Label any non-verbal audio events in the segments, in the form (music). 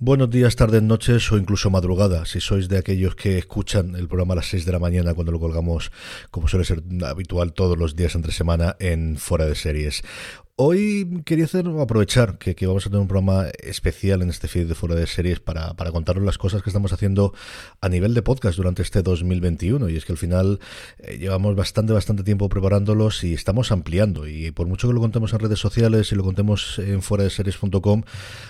Buenos días, tardes, noches o incluso madrugada, si sois de aquellos que escuchan el programa a las 6 de la mañana cuando lo colgamos, como suele ser habitual todos los días entre semana en Fuera de Series. Hoy quería hacer, aprovechar que, vamos a tener un programa especial en este feed de fuera de series para, para, contaros las cosas que estamos haciendo a nivel de podcast durante este 2021. Y es que al final eh, llevamos bastante, bastante tiempo preparándolos y estamos ampliando. Y por mucho que lo contemos en redes sociales y lo contemos en fuera de series.com,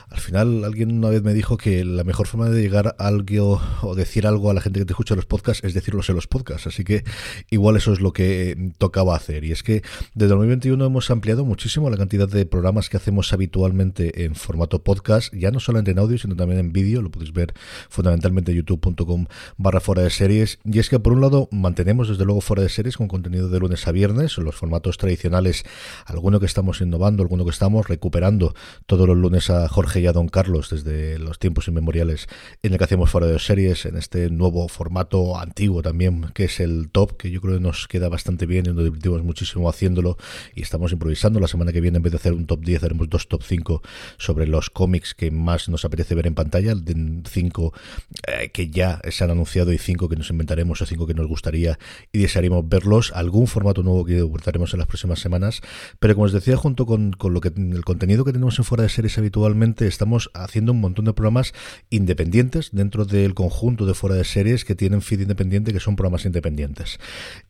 al final alguien una vez me dijo que la mejor forma de llegar a algo o decir algo a la gente que te escucha los podcasts es decirlos en los podcasts. Así que igual eso es lo que tocaba hacer. Y es que desde 2021 hemos ampliado muchísimo la cantidad de programas que hacemos habitualmente en formato podcast, ya no solamente en audio, sino también en vídeo, lo podéis ver fundamentalmente en youtube.com barra fuera de series. Y es que por un lado mantenemos desde luego fuera de series con contenido de lunes a viernes, los formatos tradicionales, alguno que estamos innovando, alguno que estamos recuperando todos los lunes a Jorge y a Don Carlos desde los tiempos inmemoriales en el que hacemos fuera de series, en este nuevo formato antiguo también, que es el top, que yo creo que nos queda bastante bien y nos divertimos muchísimo haciéndolo y estamos improvisando la semana que viene en vez de hacer un top 10, haremos dos top 5 sobre los cómics que más nos apetece ver en pantalla, de 5 eh, que ya se han anunciado y 5 que nos inventaremos o 5 que nos gustaría y desearíamos verlos. Algún formato nuevo que abordaremos en las próximas semanas. Pero como os decía, junto con, con lo que el contenido que tenemos en fuera de series habitualmente, estamos haciendo un montón de programas independientes dentro del conjunto de fuera de series que tienen feed independiente, que son programas independientes.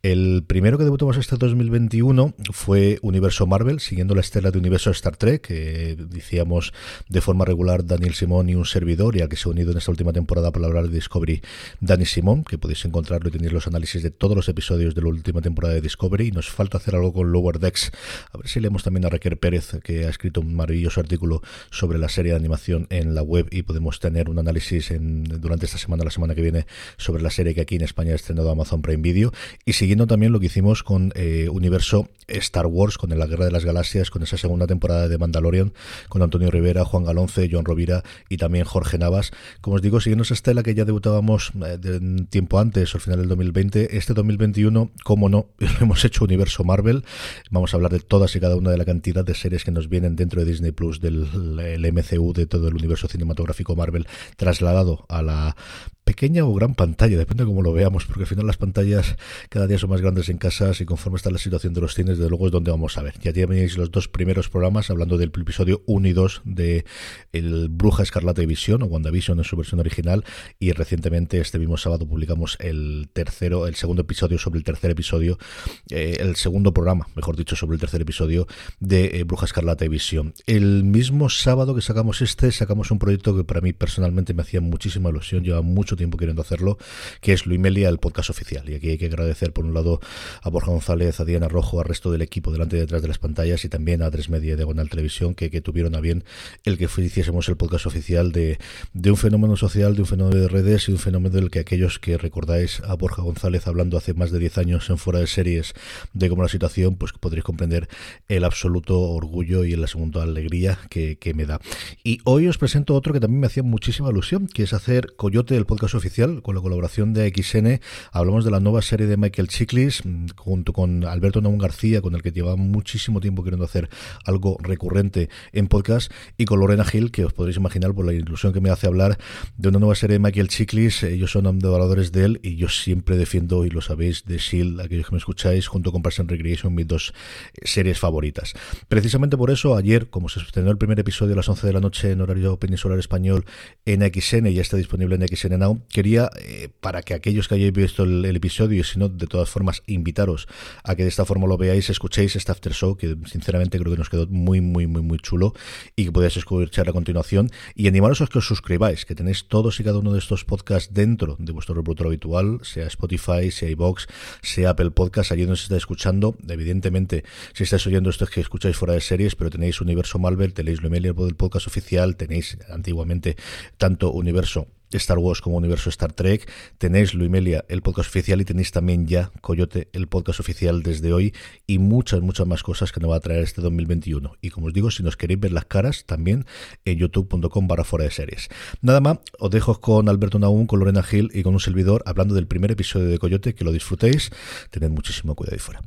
El primero que debutamos este 2021 fue Universo Marvel, siguiendo la estela de universo Star Trek, que decíamos de forma regular Daniel Simón y un servidor, y que se ha unido en esta última temporada para hablar de Discovery, Dani Simón, que podéis encontrarlo y tener los análisis de todos los episodios de la última temporada de Discovery. Y nos falta hacer algo con Lower Decks. A ver si leemos también a Raquel Pérez, que ha escrito un maravilloso artículo sobre la serie de animación en la web y podemos tener un análisis durante esta semana, la semana que viene, sobre la serie que aquí en España ha estrenado Amazon Prime Video. Y siguiendo también lo que hicimos con eh, Universo Star Wars, con La Guerra de las Galaxias, con esa segunda temporada de Mandalorian, con Antonio Rivera, Juan Galonce, John Rovira y también Jorge Navas. Como os digo, siguiendo esa estela que ya debutábamos eh, tiempo antes, al final del 2020, este 2021, como no, (laughs) hemos hecho Universo Marvel. Vamos a hablar de todas y cada una de la cantidad de series que nos vienen dentro de Disney Plus, del MCU, de todo el universo cinematográfico Marvel, trasladado a la pequeña o gran pantalla, depende de cómo lo veamos, porque al final las pantallas cada día son más grandes en casas y conforme está la situación de los cines, de luego es donde vamos a ver. Ya tenéis los dos primeros programas hablando del episodio 1 y 2 de el Bruja Escarlata y Visión o WandaVision en su versión original y recientemente este mismo sábado publicamos el tercero, el segundo episodio sobre el tercer episodio, eh, el segundo programa, mejor dicho, sobre el tercer episodio de eh, Bruja Escarlata y Visión. El mismo sábado que sacamos este, sacamos un proyecto que para mí personalmente me hacía muchísima ilusión, lleva mucho tiempo queriendo hacerlo, que es Luimelia, el podcast oficial. Y aquí hay que agradecer, por un lado, a Borja González, a Diana Rojo, al resto del equipo delante y detrás de las pantallas y también a Tres Media de Gonal Televisión, que, tuvieron a bien el que hiciésemos el podcast oficial de, de un fenómeno social, de un fenómeno de redes y un fenómeno del que aquellos que recordáis a Borja González hablando hace más de 10 años en fuera de series de cómo la situación, pues podréis comprender el absoluto orgullo y la segunda alegría que, que me da. Y hoy os presento otro que también me hacía muchísima ilusión, que es hacer Coyote, el podcast oficial, con la colaboración de XN. Hablamos de la nueva serie de Michael Chiklis, mm, junto con Alberto Naún García, con el que lleva muchísimo tiempo queriendo hacer algo recurrente en podcast, y con Lorena Gil, que os podréis imaginar por la ilusión que me hace hablar de una nueva serie de Michael Chiklis. Ellos son adoradores de él, y yo siempre defiendo, y lo sabéis, de Shield, aquellos que me escucháis, junto con Parks and Recreation, mis dos series favoritas. Precisamente por eso, ayer, como se estrenó el primer episodio a las 11 de la noche en horario peninsular español en XN, ya está disponible en XN Now, quería, eh, para que aquellos que hayáis visto el, episodio, y si no, de todas formas, invitaros a que de esta forma lo veáis, escuchéis este after show, que sinceramente creo que nos quedó muy, muy, muy, muy chulo y que podéis escuchar a continuación. Y animaros a que os suscribáis, que tenéis todos y cada uno de estos podcasts dentro de vuestro reproductor habitual, sea Spotify, sea iBox, sea Apple Podcast, allí donde se está escuchando. Evidentemente, si estáis oyendo esto es que escucháis fuera de series, pero tenéis Universo Marvel, tenéis lo del podcast oficial, tenéis antiguamente tanto Universo Star Wars como universo Star Trek. Tenéis Luimelia, el podcast oficial, y tenéis también ya Coyote, el podcast oficial desde hoy, y muchas, muchas más cosas que nos va a traer este 2021. Y como os digo, si nos queréis ver las caras, también en youtube.com barra fuera de series. Nada más, os dejo con Alberto Naum, con Lorena Gil y con un servidor hablando del primer episodio de Coyote, que lo disfrutéis. Tened muchísimo cuidado ahí fuera.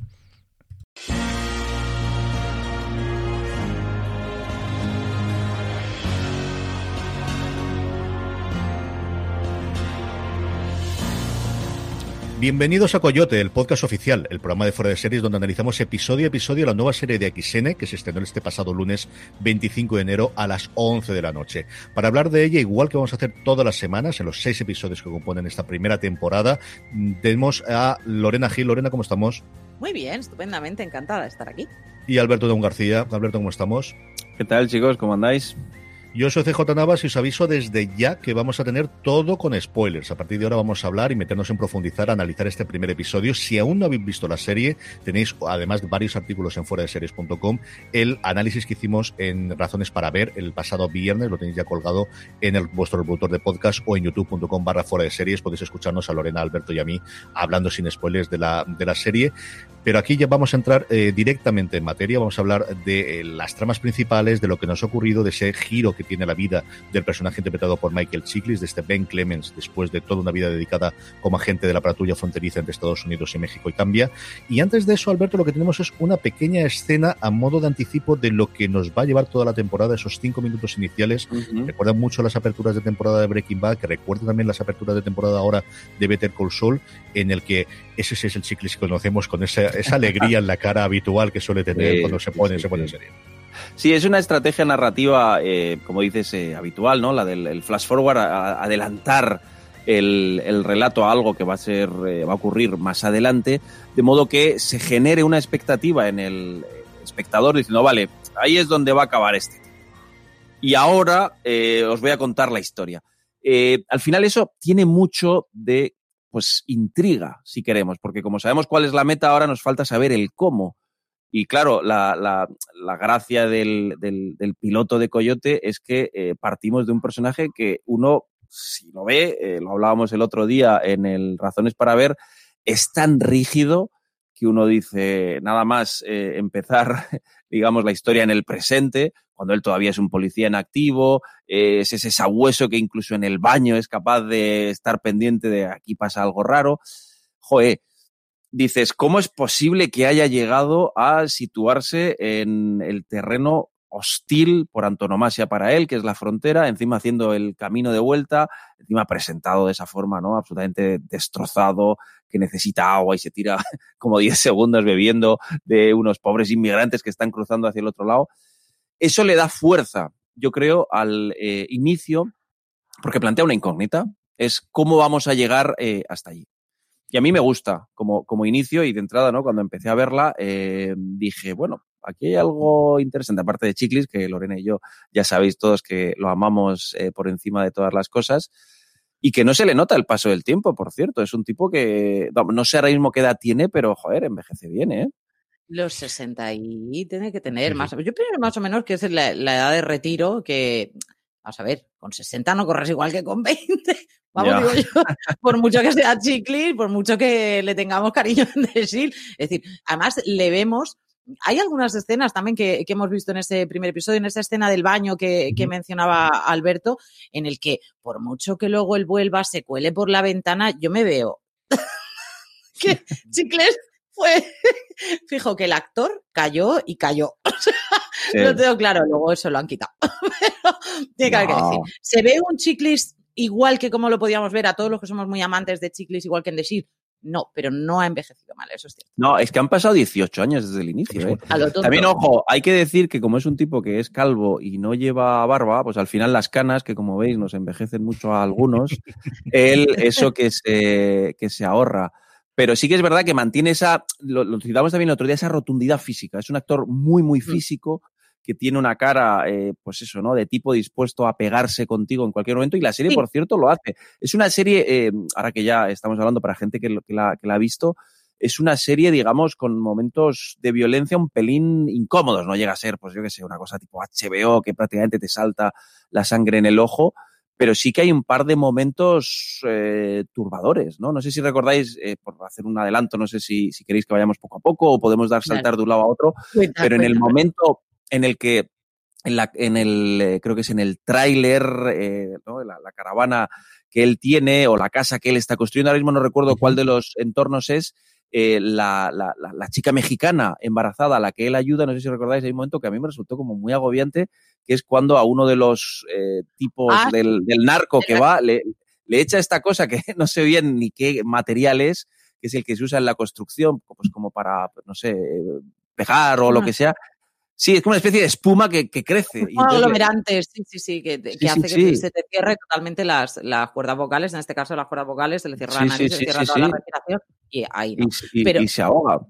Bienvenidos a Coyote, el podcast oficial, el programa de fuera de series donde analizamos episodio a episodio la nueva serie de XN que se estrenó este pasado lunes 25 de enero a las 11 de la noche. Para hablar de ella, igual que vamos a hacer todas las semanas en los seis episodios que componen esta primera temporada, tenemos a Lorena Gil. Lorena, ¿cómo estamos? Muy bien, estupendamente, encantada de estar aquí. Y Alberto Don García. Alberto, ¿cómo estamos? ¿Qué tal, chicos? ¿Cómo andáis? Yo soy CJ Navas y os aviso desde ya que vamos a tener todo con spoilers. A partir de ahora vamos a hablar y meternos en profundizar, analizar este primer episodio. Si aún no habéis visto la serie, tenéis además de varios artículos en fuera el análisis que hicimos en Razones para Ver el pasado viernes, lo tenéis ya colgado en el, vuestro reproductor de podcast o en youtube.com barra fuera de series. Podéis escucharnos a Lorena, Alberto y a mí hablando sin spoilers de la, de la serie. Pero aquí ya vamos a entrar eh, directamente en materia, vamos a hablar de eh, las tramas principales, de lo que nos ha ocurrido, de ese giro que tiene la vida del personaje interpretado por Michael Chiklis, de este Ben Clemens, después de toda una vida dedicada como agente de la patrulla fronteriza entre Estados Unidos y México y cambia. Y antes de eso, Alberto, lo que tenemos es una pequeña escena a modo de anticipo de lo que nos va a llevar toda la temporada, esos cinco minutos iniciales. Recuerdan mucho las aperturas de temporada de Breaking Bad, que recuerdan también las aperturas de temporada ahora de Better Call Saul, en el que ese es el Chiklis que conocemos con esa esa alegría en la cara habitual que suele tener cuando se pone, se pone en serie. Sí, es una estrategia narrativa, eh, como dices, eh, habitual, ¿no? La del flash forward, adelantar el, relato a algo que va a ser, eh, va a ocurrir más adelante, de modo que se genere una expectativa en el espectador diciendo, vale, ahí es donde va a acabar este. Y ahora os voy a contar la historia. al final eso tiene mucho de pues intriga, si queremos, porque como sabemos cuál es la meta, ahora nos falta saber el cómo. Y claro, la, la, la gracia del, del, piloto de Coyote es que eh, partimos de un personaje que uno, si lo ve, eh, lo hablábamos el otro día en el Razones para Ver, es tan rígido que uno dice, nada más eh, empezar, digamos, la historia en el presente, cuando él todavía es un policía en activo, eh, es ese sabueso que incluso en el baño es capaz de estar pendiente de aquí pasa algo raro. Joder, dices, ¿cómo es posible que haya llegado a situarse en el terreno hostil por antonomasia para él, que es la frontera, encima haciendo el camino de vuelta, encima presentado de esa forma, ¿no? Absolutamente destrozado, que necesita agua y se tira (laughs) como 10 segundos bebiendo de unos pobres inmigrantes que están cruzando hacia el otro lado. Eso le da fuerza, yo creo, al eh, inicio, porque plantea una incógnita, es cómo vamos a llegar eh, hasta allí. Y a mí me gusta como, como inicio y de entrada, ¿no? Cuando empecé a verla, eh, dije, bueno, aquí hay algo interesante, aparte de Chiclis, que Lorena y yo ya sabéis todos que lo amamos por encima de todas las cosas, y que no se le nota el paso del tiempo, por cierto. Es un tipo que, no sé ahora mismo qué edad tiene, pero joder, envejece bien, ¿eh? Los 60 y tiene que tener más. Yo pienso más o menos que es la, edad de retiro que, vamos a ver, con 60 no corres igual que con 20. (laughs) Vamos, digo yo, por mucho que sea Chiclis, por mucho que le tengamos cariño (laughs) en decir. Es decir, además le vemos hay algunas escenas también que, hemos visto en ese primer episodio, en esa escena del baño que, que, mencionaba Alberto, en el que por mucho que luego él vuelva, se cuele por la ventana, yo me veo (laughs) que Chicles fue, (laughs) fijo que el actor cayó y cayó. (laughs) No tengo claro, luego eso lo han quitado. Pero tiene que decir. ¿Se ve un chiclis igual que como lo podíamos ver a todos los que somos muy amantes de chiclis, igual que en The No, pero no ha envejecido mal, eso es cierto. No, es que han pasado 18 años desde el inicio. ¿eh? También, ojo, hay que decir que como es un tipo que es calvo y no lleva barba, pues al final las canas, que como veis nos envejecen mucho a algunos, (laughs) él eso que se, que se ahorra pero sí que es verdad que mantiene esa, lo, citamos también el otro día, esa rotundidad física. Es un actor muy, muy mm. físico, que tiene una cara, eh, pues eso, ¿no? De tipo dispuesto a pegarse contigo en cualquier momento. Y la serie, por cierto, lo hace. Es una serie, eh, ahora que ya estamos hablando para gente que, que, la, que la ha visto, es una serie, digamos, con momentos de violencia un pelín incómodos. No llega a ser, pues yo qué sé, una cosa tipo HBO que prácticamente te salta la sangre en el ojo pero sí que hay un par de momentos eh, turbadores, ¿no? No sé si recordáis, eh, por hacer un adelanto, no sé si, si, queréis que vayamos poco a poco o podemos dar saltar de un lado a otro, pero en el momento en el que, en, la, en el, eh, creo que es en el tráiler, ¿no? la, la, caravana que él tiene o la casa que él está construyendo, ahora mismo no recuerdo cuál de los entornos es, eh, la, la, la, chica mexicana embarazada a la que él ayuda, no sé si recordáis, hay un momento que a mí me resultó como muy agobiante, que es cuando a uno de los eh, tipos ah, del, del, narco que va le, le, echa esta cosa que (laughs) no sé bien ni qué material es, que es el que se usa en la construcción, pues como para, pues, no sé, pegar o lo que sea. Sí, es como una especie de espuma que, que crece. Un aglomerante, sí, sí, sí, que, que hace que se te cierre totalmente las, las cuerdas vocales, en este caso las cuerdas vocales, se le cierra la nariz, se le cierra toda la respiración y ahí no. pero, y se ahoga.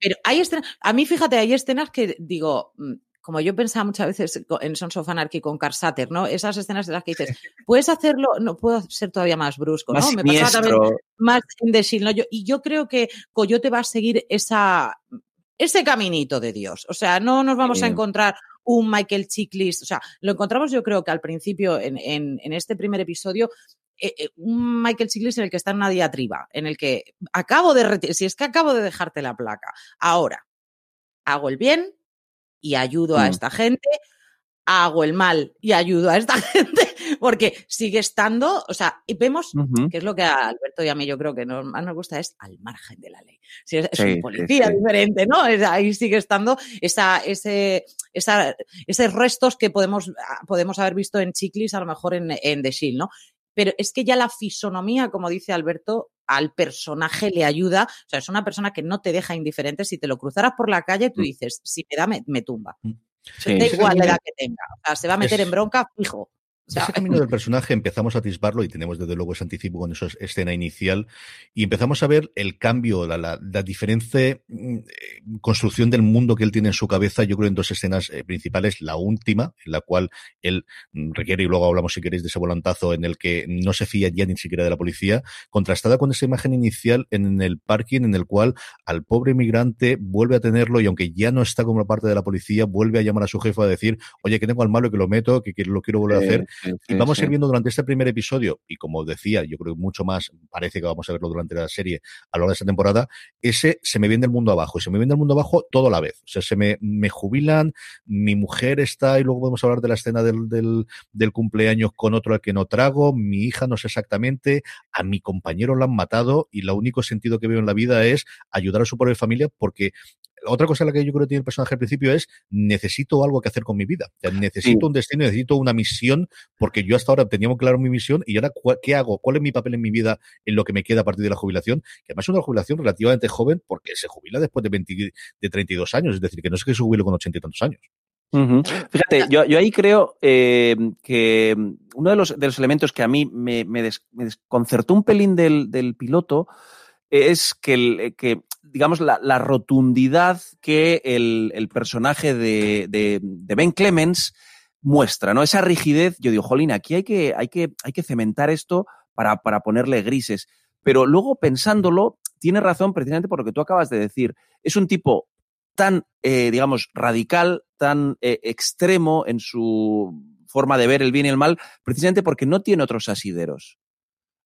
Pero hay escenas, a mí fíjate, hay escenas que digo, mm, como yo pensaba muchas veces en Sons of Anarchy con Carsater, ¿no? Esas escenas de las que dices, (laughs) puedes hacerlo, no puedo ser todavía más brusco, ¿no? Me pasa también más the Shield, ¿no? Yo, y yo creo que Coyote va a seguir esa, ese caminito de Dios. O sea, no nos vamos a encontrar un Michael Chicklist. O sea, lo encontramos yo creo que al principio, en, en, en este primer episodio, eh, eh, un Michael Chiklis en el que está en una diatriba, en el que acabo de si es que acabo de dejarte la placa, ahora hago el bien y ayudo a mm. esta gente, hago el mal y ayudo a esta (laughs) gente, porque sigue estando, o sea, y vemos que es lo que a Alberto y a mí yo creo que más nos gusta es al margen de la ley. Si es, un policía diferente, ¿no? ahí sigue estando esa, ese, esa, esos restos que podemos, ah, podemos haber visto en Chiclis, a lo mejor en, en The Shield, ¿no? pero es que ya la fisonomía, como dice Alberto, al personaje le ayuda. O sea, es una persona que no te deja indiferente. Si te lo cruzaras por la calle, tú mm. dices, si me da, me, tumba. Mm. Da igual la edad que tenga. O sea, se va a meter en bronca fijo. Ese camino del personaje empezamos a atisbarlo y tenemos desde luego ese anticipo con esa escena inicial y empezamos a ver el cambio, la, la, diferente mm, construcción del mundo que él tiene en su cabeza, yo creo en dos escenas eh, principales, la última, en la cual él mm, requiere, y luego hablamos si queréis de ese volantazo en el que no se fía ya ni siquiera de la policía, contrastada con esa imagen inicial en el parking en el cual al pobre inmigrante vuelve a tenerlo y aunque ya no está como parte de la policía, vuelve a llamar a su jefe a decir, oye, que tengo al malo que lo meto, que, que lo quiero volver a hacer y vamos a ir viendo durante este primer episodio, y como decía, yo creo que mucho más, parece que vamos a verlo durante la serie a lo largo de esta temporada, ese se me viene el mundo abajo, y se me viene el mundo abajo todo a la vez. O sea, se me, me jubilan, mi mujer está, y luego podemos hablar de la escena del, del, del cumpleaños con otro al que no trago, mi hija no sé exactamente, a mi compañero lo han matado, y el único sentido que veo en la vida es ayudar a su propia familia, porque otra cosa en la que yo creo que tiene el personaje al principio es necesito algo que hacer con mi vida. necesito un destino, necesito una misión, porque yo hasta ahora teníamos claro mi misión y ahora ¿qué hago? ¿Cuál es mi papel en mi vida en lo que me queda a partir de la jubilación? Que además es una jubilación relativamente joven porque se jubila después de, 20, de 32 años, es decir, que no es que se jubile con ochenta y tantos años. Fíjate, yo, yo, ahí creo eh, que uno de los, de los, elementos que a mí me, me, desconcertó un pelín del, del piloto es que, el, que digamos, la, rotundidad que el, personaje de, Ben Clemens muestra, ¿no? Esa rigidez, yo digo, jolín, aquí hay que, hay que, hay que cementar esto para, para ponerle grises. Pero luego, pensándolo, tiene razón precisamente por lo que tú acabas de decir. Es un tipo tan, eh, digamos, radical, tan eh, extremo en su forma de ver el bien y el mal, precisamente porque no tiene otros asideros.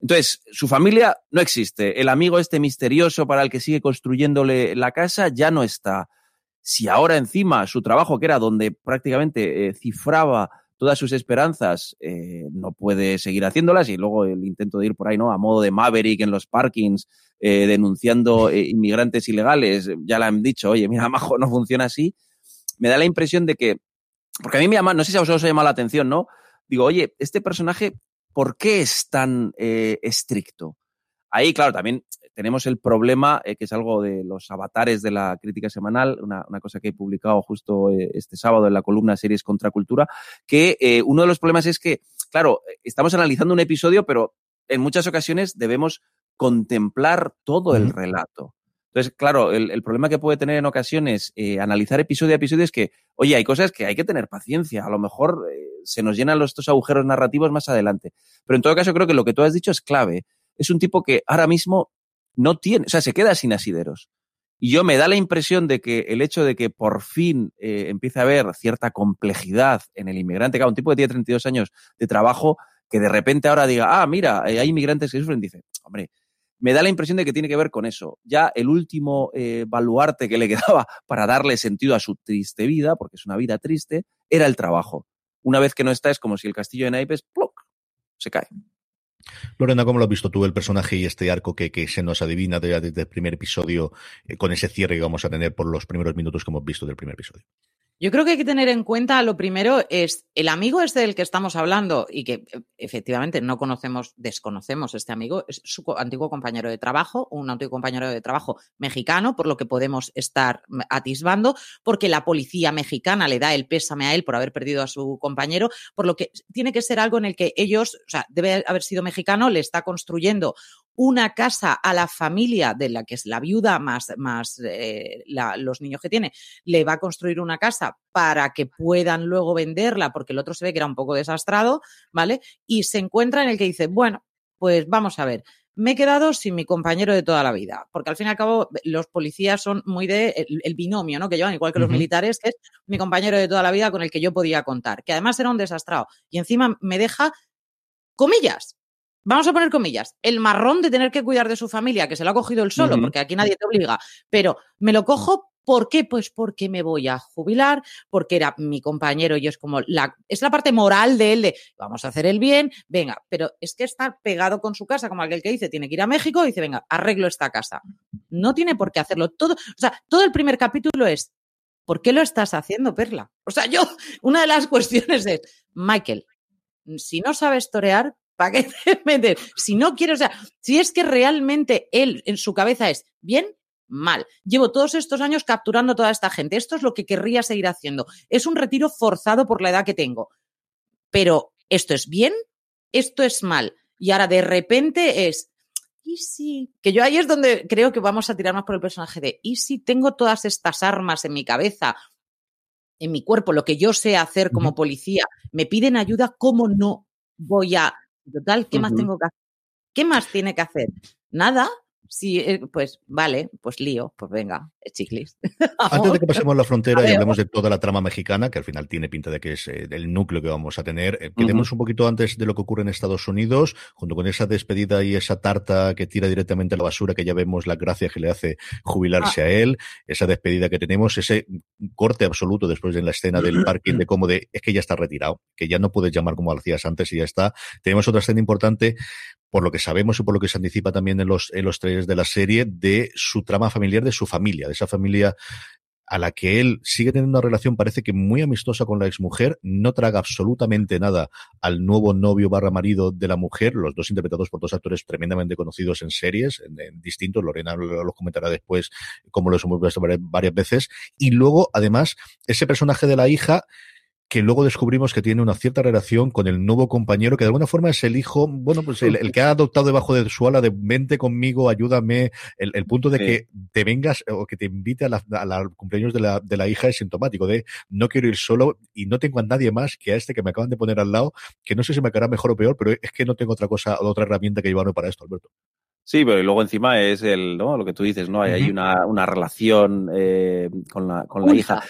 Entonces, su familia no existe. El amigo este misterioso para el que sigue construyéndole la casa ya no está. Si ahora encima su trabajo, que era donde prácticamente eh, cifraba todas sus esperanzas, eh, no puede seguir haciéndolas y luego el intento de ir por ahí, ¿no? A modo de Maverick en los parkings, eh, denunciando inmigrantes ilegales, ya le han dicho, oye, mira, (laughs) Majo, no funciona así. Me da la impresión de que, porque a mí me llama, no sé si a vosotros os ha llamado la atención, ¿no? Digo, oye, este personaje ¿Por qué es tan eh, estricto? Ahí, claro, también tenemos el problema, eh, que es algo de los avatares de la crítica semanal, una, cosa que he publicado justo eh, este sábado en la columna Series contra Cultura, que uno de los problemas es que, claro, estamos analizando un episodio, pero en muchas ocasiones debemos contemplar todo el relato. Entonces, claro, el, problema que puede tener en ocasiones analizar episodio a episodio es que, oye, hay cosas que hay que tener paciencia. A lo mejor se nos llenan los, estos agujeros narrativos más adelante. Pero en todo caso, creo que lo que tú has dicho es clave. Es un tipo que ahora mismo no tiene, o sea, se queda sin asideros. Y yo me da la impresión de que el hecho de que por fin eh, empiece a haber cierta complejidad en el inmigrante, claro, un tipo que tiene 32 años de trabajo, que de repente ahora diga, ah, mira, eh, hay inmigrantes que sufren, dice, hombre, me da la impresión de que tiene que ver con eso. Ya el último eh, baluarte que le quedaba (laughs) para darle sentido a su triste vida, porque es una vida triste, era el trabajo una vez que no está, es como si el castillo de naipes, ¡ploc! se cae. Lorena, ¿cómo lo has visto tú el personaje y este arco que, se nos adivina desde el primer episodio, eh, con ese cierre que vamos a tener por los primeros minutos que hemos visto del primer episodio? Yo creo que hay que tener en cuenta, lo primero es el amigo este del que estamos hablando y que e, efectivamente no conocemos, desconocemos este amigo, es su antiguo compañero de trabajo, un antiguo compañero de trabajo mexicano, por lo que podemos estar atisbando, porque la policía mexicana le da el pésame a él por haber perdido a su compañero, por lo que tiene que ser algo en el que ellos, o sea, debe haber sido mexicano, le está construyendo una casa a la familia de la que es la viuda más, más eh, los niños que tiene, le va a construir una casa para que puedan luego venderla, porque el otro se ve que era un poco desastrado, ¿vale? Y se encuentra en el que dice, bueno, pues vamos a ver, me he quedado sin mi compañero de toda la vida, porque al fin y al cabo los policías son muy de el, binomio, ¿no? Que llevan igual que los militares, que es mi compañero de toda la vida con el que yo podía contar, que además era un desastrado y encima me deja comillas, vamos a poner comillas, el marrón de tener que cuidar de su familia, que se lo ha cogido él solo, porque aquí nadie te obliga, pero me lo cojo. ¿Por qué? Pues porque me voy a jubilar, porque era mi compañero y es como la, es la parte moral de él de vamos a hacer el bien, venga, pero es que está pegado con su casa, como aquel que dice, tiene que ir a México y dice, venga, arreglo esta casa. No tiene por qué hacerlo todo. O sea, todo el primer capítulo es, ¿por qué lo estás haciendo, Perla? O sea, yo, una de las (laughs) cuestiones es, Michael, si no sabes torear, ¿Para qué (laughs) te metes? Si no quiero, o sea, si es que realmente él en su cabeza es bien, mal. Llevo todos estos años capturando a toda esta gente. Esto es lo que querría seguir haciendo. Es un retiro forzado por la edad que tengo. Pero, ¿esto es bien? Esto es mal. Y ahora de repente es, ¿y si? Que yo ahí es donde creo que vamos a tirarnos por el personaje de, ¿y si tengo todas estas armas en mi cabeza, en mi cuerpo, lo que yo sé hacer como policía, me piden ayuda, ¿cómo no voy a Total, ¿qué más tengo que hacer? ¿Qué más tiene que hacer? Nada, Sí, eh, pues vale, pues lío, pues venga, chiclis. (laughs) Antes de que pasemos la frontera y hablemos de toda la trama mexicana, que al final tiene pinta de que es eh, el núcleo que vamos a tener, eh, quedemos un poquito antes de lo que ocurre en Estados Unidos, junto con esa despedida y esa tarta que tira directamente a la basura, que ya vemos la gracia que le hace jubilarse ah. a él, esa despedida que tenemos, ese corte absoluto después de la escena del (clears throat) parking de cómo de, es que ya está retirado, que ya no puedes llamar como lo hacías antes y ya está. Tenemos otra escena importante por lo que sabemos y por lo que se anticipa también en los, en los de la serie, de su trama familiar, de su familia, de esa familia a la que él sigue teniendo una relación, parece que muy amistosa con la exmujer, no traga absolutamente nada al nuevo novio barra marido de la mujer, los dos interpretados por dos actores tremendamente conocidos en series, en, distintos, Lorena los comentará después, como lo hemos visto varias veces, y luego, además, ese personaje de la hija, que luego descubrimos que tiene una cierta relación con el nuevo compañero, que de alguna forma es el hijo, bueno, pues el, que ha adoptado debajo de su ala de vente conmigo, ayúdame, el, punto de que te vengas o que te invite a la, cumpleaños de la, de la hija es sintomático, de no quiero ir solo y no tengo a nadie más que a este que me acaban de poner al lado, que no sé si me quedará mejor o peor, pero es que no tengo otra cosa, otra herramienta que llevarme para esto, Alberto. Sí, pero luego encima es el, ¿no? lo que tú dices, ¿no? Hay, hay una, una relación eh, con la, con la hija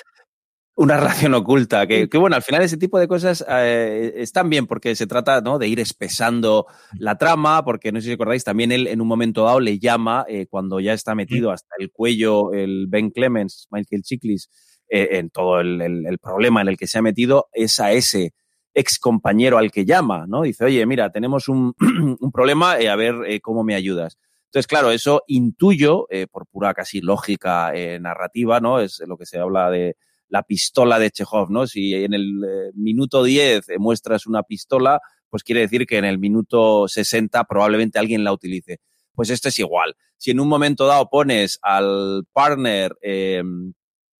una (laughs) relación oculta, que, bueno, al final ese tipo de cosas eh, están bien porque se trata ¿no? de ir espesando la trama, porque no sé si recordáis, también él en un momento dado le llama eh, cuando ya está metido hasta el cuello el Ben Clemens, Michael Chiklis, eh, en todo el, el, problema en el que se ha metido, es a ese ex compañero al que llama, ¿no? Dice, oye, mira, tenemos un, (clears throat) un problema, a ver cómo me ayudas. Entonces, claro, eso intuyo, por pura casi lógica narrativa, ¿no? Es lo que se habla de la pistola de Chekhov, ¿no? Si en el eh, minuto 10 muestras una pistola, pues quiere decir que en el minuto 60 probablemente alguien la utilice. Pues esto es igual. Si en un momento dado pones al partner em,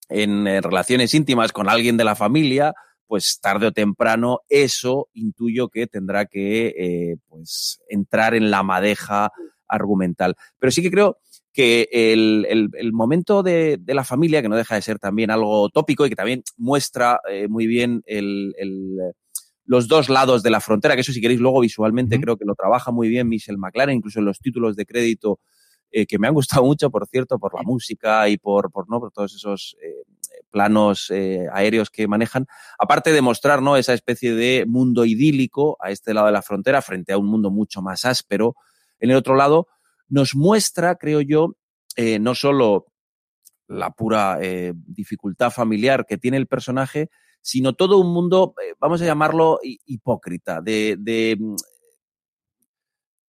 en, relaciones íntimas con alguien de la familia, pues tarde o temprano eso intuyo que tendrá que eh, pues entrar en la madeja argumental. Pero sí que creo que el, el, momento de, de, la familia, que no deja de ser también algo tópico y que también muestra eh, muy bien el, los dos lados de la frontera, que eso si queréis luego visualmente creo que lo trabaja muy bien Michelle McLaren, incluso en los títulos de crédito eh, que me han gustado mucho, por cierto, por la música y por, por, ¿no? por todos esos eh, planos aéreos que manejan, aparte de mostrar ¿no? esa especie de mundo idílico a este lado de la frontera frente a un mundo mucho más áspero en el otro lado, nos muestra, creo yo, eh, no solo la pura eh, dificultad familiar que tiene el personaje, sino todo un mundo, eh, vamos a llamarlo hipócrita, de, de,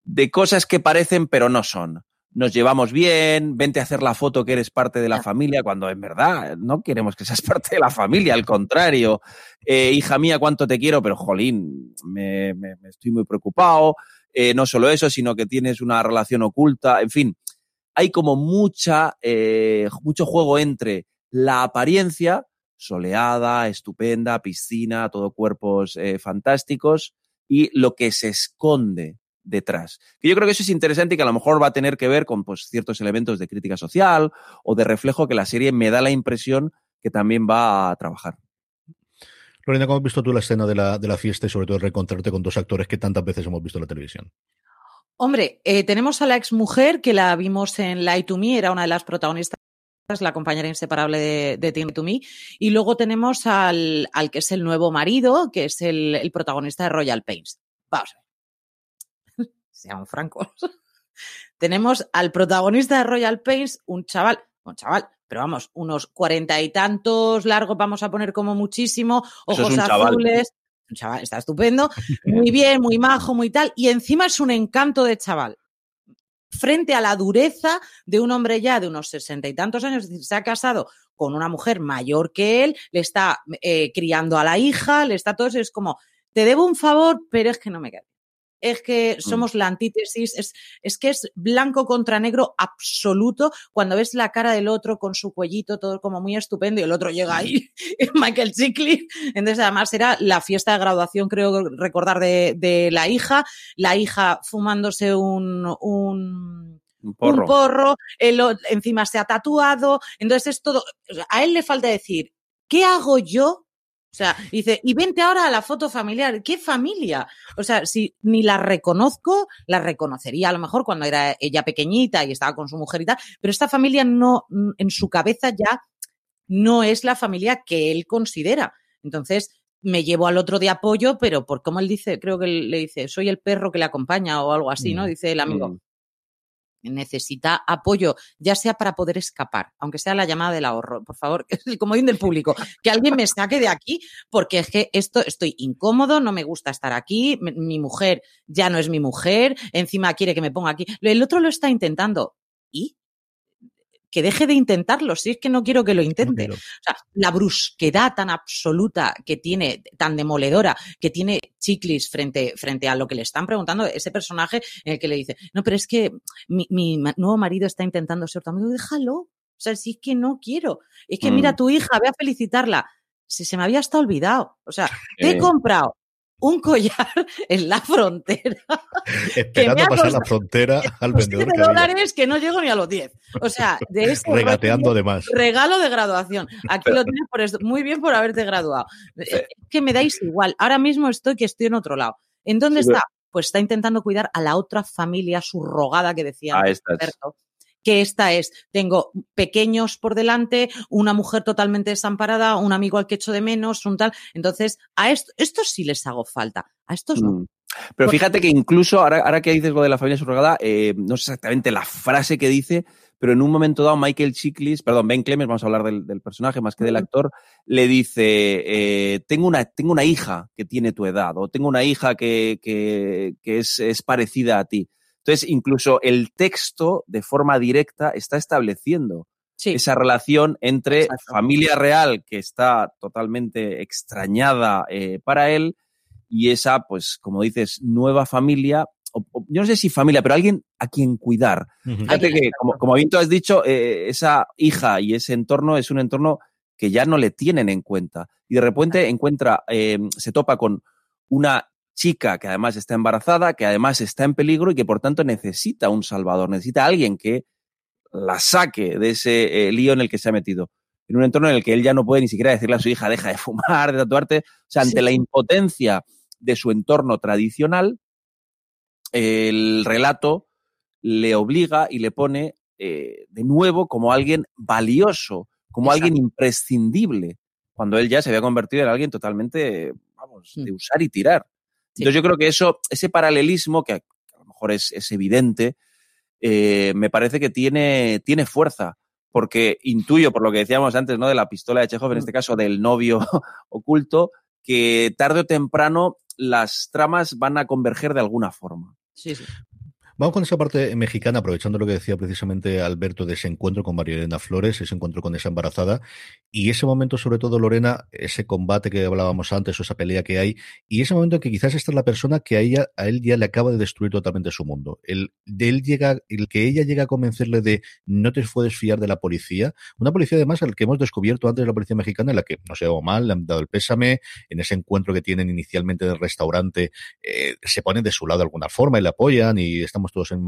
de, cosas que parecen pero no son. nos llevamos bien, vente a hacer la foto que eres parte de la familia, cuando en verdad no queremos que seas (laughs) parte de la familia, al contrario. Eh, hija mía, cuánto te quiero, pero jolín, me, estoy muy preocupado. Eh, no solo eso, sino que tienes una relación oculta. En fin, hay como mucha, eh, mucho juego entre la apariencia, soleada, estupenda, piscina, todo cuerpos fantásticos, y lo que se esconde detrás. Que yo creo que eso es interesante y que a lo mejor va a tener que ver con pues, ciertos elementos de crítica social o de reflejo que la serie me da la impresión que también va a trabajar. Lorena, ¿cómo has visto tú la escena de la, de la fiesta y sobre todo reencontrarte con dos actores que tantas veces hemos visto en la televisión? Hombre, eh, tenemos a la ex mujer que la vimos en Light to Me, era una de las protagonistas la compañera inseparable de, de Team to Me. Y luego tenemos al, al, que es el nuevo marido, que es el, el protagonista de Royal Pains. Vamos a ver (laughs) seamos francos. (laughs) Tenemos al protagonista de Royal Pains, un chaval, un chaval, pero vamos, unos cuarenta y tantos largos, vamos a poner como muchísimo, ojos azules. Un chaval, está estupendo, muy bien, muy majo, muy tal, y encima es un encanto de chaval. Frente a la dureza de un hombre ya de unos sesenta y tantos años, es decir, se ha casado con una mujer mayor que él, le está eh, criando a la hija, le está todo eso, es como, te debo un favor, pero es que no me queda es que mm. somos la antítesis, es, es que es blanco contra negro absoluto cuando ves la cara del otro con su cuellito, todo como muy estupendo, y el otro llega ahí, (laughs) Michael Chickley. Entonces, además, era la fiesta de graduación, creo recordar, de, la hija, la hija fumándose un, un un porro, encima se ha tatuado, entonces es todo, a él le falta decir, ¿qué hago yo o sea, dice, y vente ahora a la foto familiar. ¿Qué familia? O sea, si ni la reconozco, la reconocería a lo mejor cuando era ella pequeñita y estaba con su mujer y tal, pero esta familia no, en su cabeza ya no es la familia que él considera. Entonces, me llevo al otro de apoyo, pero por como él dice, creo que le dice, soy el perro que le acompaña o algo así, ¿no? Mm, dice el amigo. Necesita apoyo, ya sea para poder escapar, aunque sea la llamada del ahorro, por favor, (laughs) el comodín del público, que alguien me saque de aquí, porque es que esto estoy incómodo, no me gusta estar aquí, mi mujer ya no es mi mujer, encima quiere que me ponga aquí. El otro lo está intentando. ¿Y? Que deje de intentarlo, si es que no quiero que lo intente. O sea, la brusquedad tan absoluta que tiene, tan demoledora, que tiene Chiclis frente, frente a lo que le están preguntando, ese personaje en el que le dice, no, pero es que mi, nuevo marido está intentando ser tu amigo, déjalo. O sea, si es que no quiero. Es que mira a mm. tu hija, ve a felicitarla. Si se me había hasta olvidado. O sea, te he comprado un collar (laughs) en la frontera. (laughs) Esperando pasar la frontera (laughs) al vendedor. de dólares que no llego ni a los 10. O sea, de ese Regateando de más. Regalo de graduación. Aquí lo tienes por esto. Muy bien por haberte graduado. Es que me dais igual. Ahora mismo estoy que estoy en otro lado. ¿En dónde está? Pues está intentando cuidar a la otra familia subrogada que decía Alberto que esta es, tengo pequeños por delante, una mujer totalmente desamparada, un amigo al que echo de menos, un tal. Entonces, a esto, estos sí les hago falta, a estos no. Mm. Pero fíjate que incluso, ahora, ahora que dices lo de la familia subrogada, eh, no sé exactamente la frase que dice, pero en un momento dado Michael Chiklis, perdón, Ben Clemens, vamos a hablar del, personaje más que del actor, le dice, eh, tengo, una, tengo una hija que tiene tu edad, o tengo una hija que, que, que es, es parecida a ti. Entonces, incluso el texto de forma directa está estableciendo esa relación entre familia real que está totalmente extrañada eh, para él y esa, pues, como dices, nueva familia. yo no sé si familia, pero alguien a quien cuidar. Fíjate que, como, como bien tú has dicho, eh, esa hija y ese entorno es un entorno que ya no le tienen en cuenta. Y de repente encuentra, eh, se topa con una chica que además está embarazada, que además está en peligro y que por tanto necesita un salvador, necesita alguien que la saque de ese eh, lío en el que se ha metido. En un entorno en el que él ya no puede ni siquiera decirle a su hija, deja de fumar, de tatuarte. O sea, ante la impotencia de su entorno tradicional, el relato le obliga y le pone eh, de nuevo como alguien valioso, como alguien imprescindible, cuando él ya se había convertido en alguien totalmente, vamos, de mm. usar y tirar. Entonces yo creo que eso, ese paralelismo, que a lo mejor es, evidente, eh, me parece que tiene, tiene fuerza, porque intuyo, por lo que decíamos antes, ¿no? De la pistola de Chekhov, en este caso del novio (laughs) oculto, que tarde o temprano las tramas van a converger de alguna forma. Sí, sí. Vamos con esa parte mexicana, aprovechando lo que decía precisamente Alberto de ese encuentro con María Elena Flores, ese encuentro con esa embarazada, y ese momento, sobre todo, Lorena, ese combate que hablábamos antes, o esa pelea que hay, y ese momento en que quizás esta es la persona que a ella, a él ya le acaba de destruir totalmente su mundo. El, de él llega, el que ella llega a convencerle de no te puedes fiar de la policía, una policía además al que hemos descubierto antes de la policía mexicana, en la que no se va mal, le han dado el pésame, en ese encuentro que tienen inicialmente del restaurante, eh, se ponen de su lado de alguna forma y le apoyan y todos en el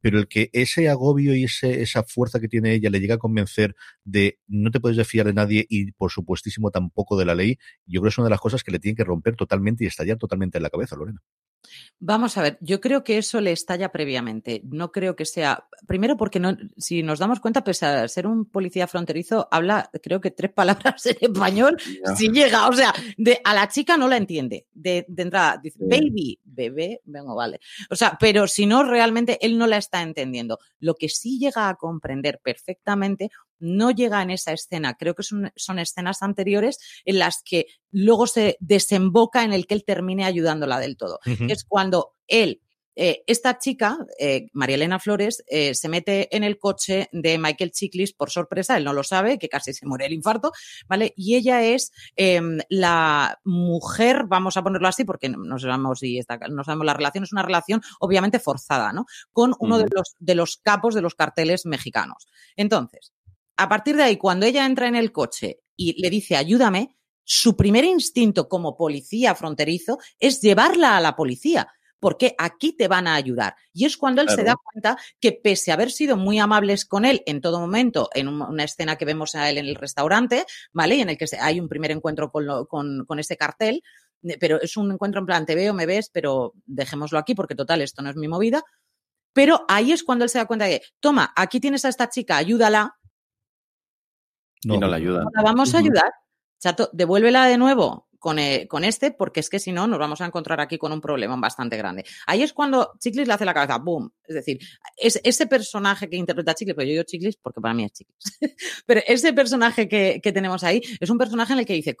pero el que ese agobio y ese, esa fuerza que tiene ella le llega a convencer de no te puedes fiar de nadie y por supuestísimo tampoco de la ley, yo creo que es una de las cosas que le tienen que romper totalmente y estallar totalmente en la cabeza, Lorena. Vamos a ver, yo creo que eso le estalla previamente. No creo que sea. Primero, porque no, si nos damos cuenta, pese a ser un policía fronterizo, habla, creo que tres (laughs) palabras en español, si llega. O sea, de, a la chica no la entiende. De, entrada, dice, baby, bebé, vengo, vale. O sea, pero si no, realmente él no la está entendiendo. Lo que sí llega a comprender perfectamente no llega en esa escena. Creo que son, son, escenas anteriores en las que luego se desemboca en el que él termine ayudándola del todo. Es cuando él eh, esta chica, eh, María Elena Flores, eh, se mete en el coche de Michael Chiklis por sorpresa, él no lo sabe, que casi se muere el infarto, ¿vale? Y ella es em, la mujer, vamos a ponerlo así, porque no sabemos si está, no sabemos la relación, es una relación obviamente forzada, ¿no? Con uno de, los, de los capos de los carteles mexicanos. Entonces, a partir de ahí, cuando ella entra en el coche y le dice ayúdame, su primer instinto como policía fronterizo es llevarla a la policía, porque aquí te van a ayudar. Y es cuando él se da cuenta que pese a haber sido muy amables con él en todo momento, en una escena que vemos a él en el restaurante, ¿vale? Y en el que hay un primer encuentro con, con, con ese cartel, pero es un encuentro en plan, te veo, me ves, pero dejémoslo aquí porque total, esto no es mi movida. Pero ahí es cuando él se da cuenta de, toma, aquí tienes a esta chica, ayúdala, no, y no la ayudan. La vamos a ayudar. Chato, devuélvela de nuevo con, eh, con, este, porque es que si no, nos vamos a encontrar aquí con un problema bastante grande. Ahí es cuando Chiclis le hace la cabeza, ¡boom! Es decir, es, ese personaje que interpreta Chiclis, pues yo digo Chiclis porque para mí es Chiclis, (laughs) pero ese personaje que, que, tenemos ahí es un personaje en el que dice,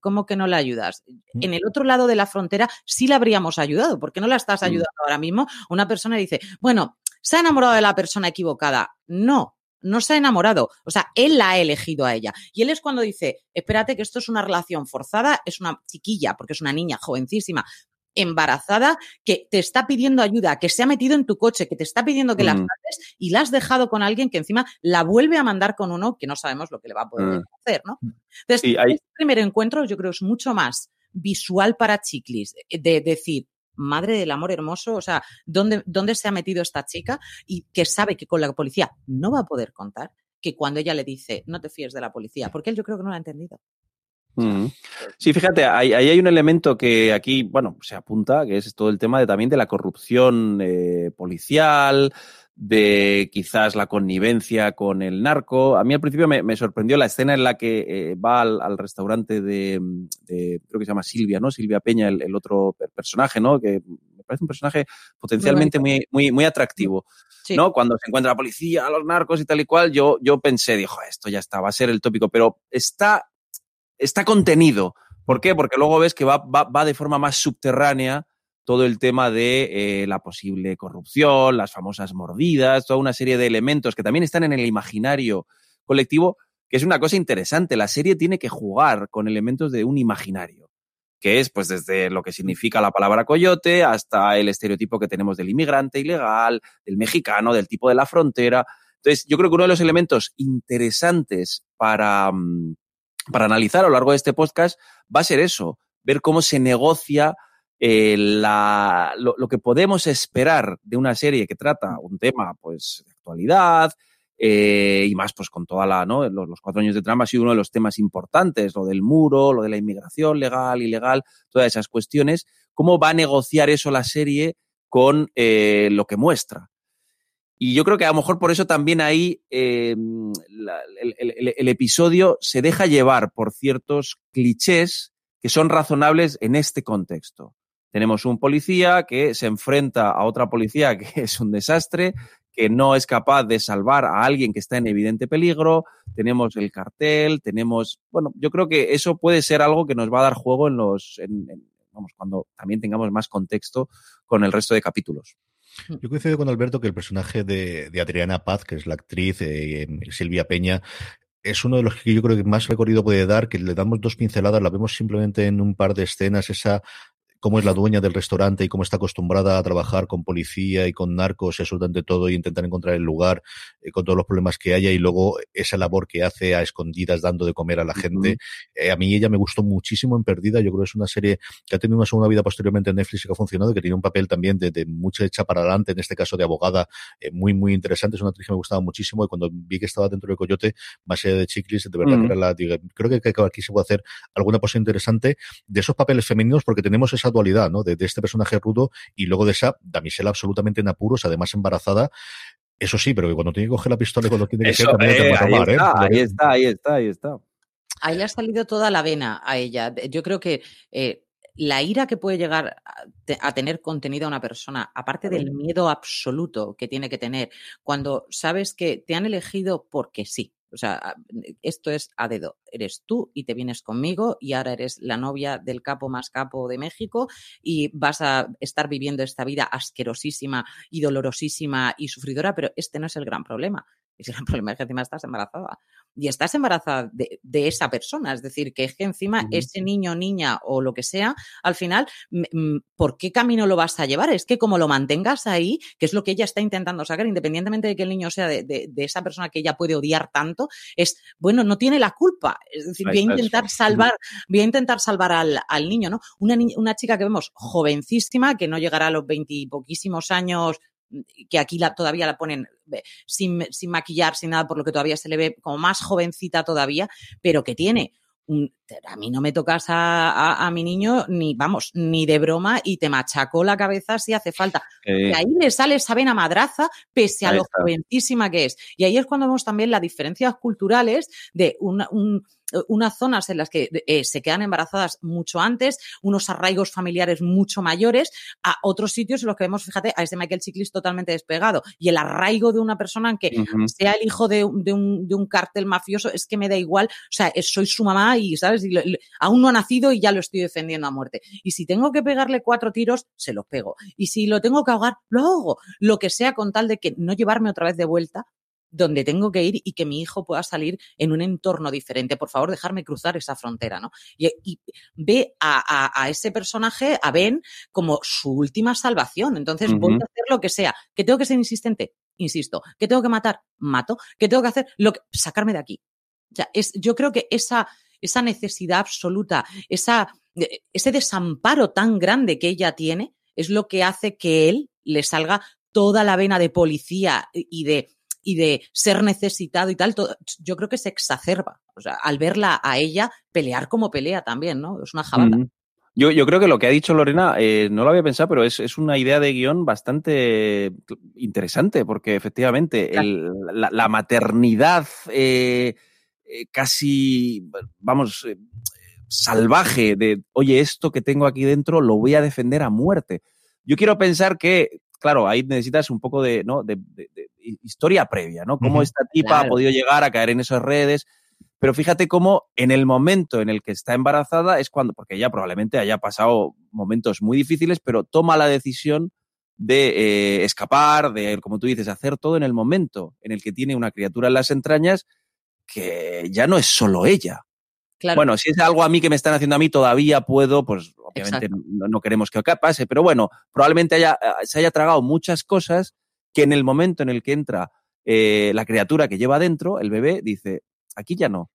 ¿cómo, que no le ayudas? En el otro lado de la frontera sí la habríamos ayudado, ¿por qué no la estás mm. ayudando ahora mismo? Una persona dice, bueno, se ha enamorado de la persona equivocada. No, no se ha enamorado, o sea, él la ha elegido a ella. Y él es cuando dice, espérate que esto es una relación forzada, es una chiquilla, porque es una niña jovencísima, embarazada, que te está pidiendo ayuda, que se ha metido en tu coche, que te está pidiendo que la mm. y la has dejado con alguien que encima la vuelve a mandar con uno que no sabemos lo que le va a poder mm. hacer, ¿no? Entonces, este primer encuentro yo creo es mucho más visual para Chiclis, de decir, madre del amor hermoso, o sea, ¿dónde, dónde se ha metido esta chica y que sabe que con la policía no va a poder contar? Que cuando ella le dice, no te fíes de la policía, porque él yo creo que no lo ha entendido. Mm. Sí, fíjate, ahí hay, un elemento que aquí, bueno, se apunta, que es todo el tema de también de la corrupción eh, policial, de quizás la connivencia con el narco. A mí al principio me, sorprendió la escena en la que eh, va al, restaurante de, creo que se llama Silvia, ¿no? Silvia Peña, el, otro personaje, ¿no? Que me parece un personaje potencialmente muy, muy, muy atractivo. ¿no? Cuando se encuentra la policía, los narcos y tal y cual, yo, yo pensé, dijo, esto ya está, va a ser el tópico, pero está, está contenido. ¿Por qué? Porque luego ves que va, va, va de forma más subterránea todo el tema de eh, la posible corrupción, las famosas mordidas, toda una serie de elementos que también están en el imaginario colectivo, que es una cosa interesante. La serie tiene que jugar con elementos de un imaginario, que es pues desde lo que significa la palabra coyote hasta el estereotipo que tenemos del inmigrante ilegal, del mexicano, del tipo de la frontera. Entonces, yo creo que uno de los elementos interesantes para, mm, para analizar a lo largo de este podcast va a ser eso, ver cómo se negocia eh, lo, que podemos esperar de una serie que trata un tema pues de actualidad eh, y más pues con toda la ¿no? los, cuatro años de trama ha sido uno de los temas importantes lo del muro lo de la inmigración legal ilegal todas esas cuestiones cómo va a negociar eso la serie con eh, lo que muestra y yo creo que a lo mejor por eso también ahí el episodio se deja llevar por ciertos clichés que son razonables en este contexto. Tenemos un policía que se enfrenta a otra policía que (laughs) es un desastre, que no es capaz de salvar a alguien que está en evidente peligro, tenemos el cartel, tenemos, bueno, yo creo que eso puede ser algo que nos va a dar juego en los, vamos, cuando también tengamos más contexto con el resto de capítulos. Yo coincido con Alberto que el personaje de, Adriana Paz, que es la actriz, eh, Silvia Peña, es uno de los que yo creo que más recorrido puede dar, que le damos dos pinceladas, la vemos simplemente en un par de escenas, esa cómo es la dueña del restaurante y cómo está acostumbrada a trabajar con policía y con narcos y absolutamente todo y intentar encontrar el lugar eh, con todos los problemas que haya y luego esa labor que hace a escondidas dando de comer a la gente. Eh, a mí ella me gustó muchísimo en Perdida. Yo creo que es una serie que ha tenido una segunda vida posteriormente en Netflix y que ha funcionado y que tiene un papel también de, mucha hecha para adelante, en este caso de abogada, eh, muy, muy interesante. Es una actriz que me gustaba muchísimo y cuando vi que estaba dentro del Coyote, más allá de Chiclis, de verdad que era la, creo que, aquí se puede hacer alguna cosa interesante de esos papeles femeninos porque tenemos esa dualidad, ¿no? De, este personaje rudo y luego de esa damisela absolutamente en apuros, además embarazada. Eso sí, pero que cuando tiene que coger la pistola y cuando tiene que ser, también te a ahí, está, ¿eh? ahí está, ahí está, ahí está. Ahí le ha salido toda la vena a ella. Yo creo que eh, la ira que puede llegar a, tener contenido a una persona, aparte del miedo absoluto que tiene que tener, cuando sabes que te han elegido porque sí, o sea, esto es a dedo. Eres tú y te vienes conmigo y ahora eres la novia del capo más capo de México y vas a estar viviendo esta vida asquerosísima y dolorosísima y sufridora, pero este no es el gran problema. Es (laughs) el problema es que encima estás embarazada. Y estás embarazada de, esa persona. Es decir, que es que encima ese niño, niña o lo que sea, al final, ¿por qué camino lo vas a llevar? Es que como lo mantengas ahí, que es lo que ella está intentando sacar, independientemente de que el niño sea de, esa persona que ella puede odiar tanto, es, bueno, no tiene la culpa. Es decir, voy a intentar salvar, voy a intentar salvar al, niño, ¿no? Una, una chica que vemos jovencísima, que no llegará a los veintipoquísimos años, que aquí la, todavía la ponen sin, sin maquillar, sin nada, por lo que todavía se le ve como más jovencita todavía, pero que tiene a mí no me tocas a, mi niño ni, vamos, ni de broma y te machacó la cabeza si hace falta. Y ahí le sale esa vena madraza pese a lo jovencísima que es. Y ahí es cuando vemos también las diferencias culturales de un, eh, unas zonas en las que eh, se quedan embarazadas mucho antes, unos arraigos familiares mucho mayores, a otros sitios en los que vemos, fíjate, a ese Michael Chiklis totalmente despegado. Y el arraigo de una persona en que sea el hijo de, un, de, un, cartel mafioso, es que me da igual, o sea, soy su mamá y, ¿sabes? Aún no ha nacido y ya lo estoy defendiendo a muerte. Y si tengo que pegarle cuatro tiros, se los pego. Y si lo tengo que ahogar, lo hago. Lo que sea con tal de que no llevarme otra vez de vuelta donde tengo que ir y que mi hijo pueda salir en un entorno diferente. Por favor, dejarme cruzar esa frontera, ¿no? Y, ve a, ese personaje, a Ben, como su última salvación. Entonces voy a hacer lo que sea. ¿Que tengo que ser insistente? Insisto. ¿Que tengo que matar? Mato. ¿Que tengo que hacer? Lo que, sacarme de aquí. es, yo creo que esa, esa necesidad absoluta, esa, e, ese desamparo tan grande que ella tiene, es lo que hace que él le salga toda la vena de policía y de y de ser necesitado y tal, yo creo que se exacerba. O sea, al verla a ella pelear como pelea también, ¿no? Es una jabata. Yo, yo, creo que lo que ha dicho Lorena, eh, no lo había pensado, pero es, una idea de guion bastante interesante, porque efectivamente la, maternidad eh, eh, casi, vamos, salvaje de, oye, esto que tengo aquí dentro lo voy a defender a muerte. Yo quiero pensar que claro, ahí necesitas un poco de, ¿no? de, historia previa, ¿no? Cómo esta tipa ha podido llegar a caer en esas redes. Pero fíjate cómo en el momento en el que está embarazada es cuando, porque ella probablemente haya pasado momentos muy difíciles, pero toma la decisión de eh, escapar, de, como tú dices, hacer todo en el momento en el que tiene una criatura en las entrañas que ya no es solo ella. Bueno, si es algo a mí que me están haciendo a mí, todavía puedo, pues obviamente no, queremos que pase, pero bueno, probablemente haya, eh, se haya tragado muchas cosas que en el momento en el que entra eh, la criatura que lleva dentro, el bebé, dice, aquí ya no.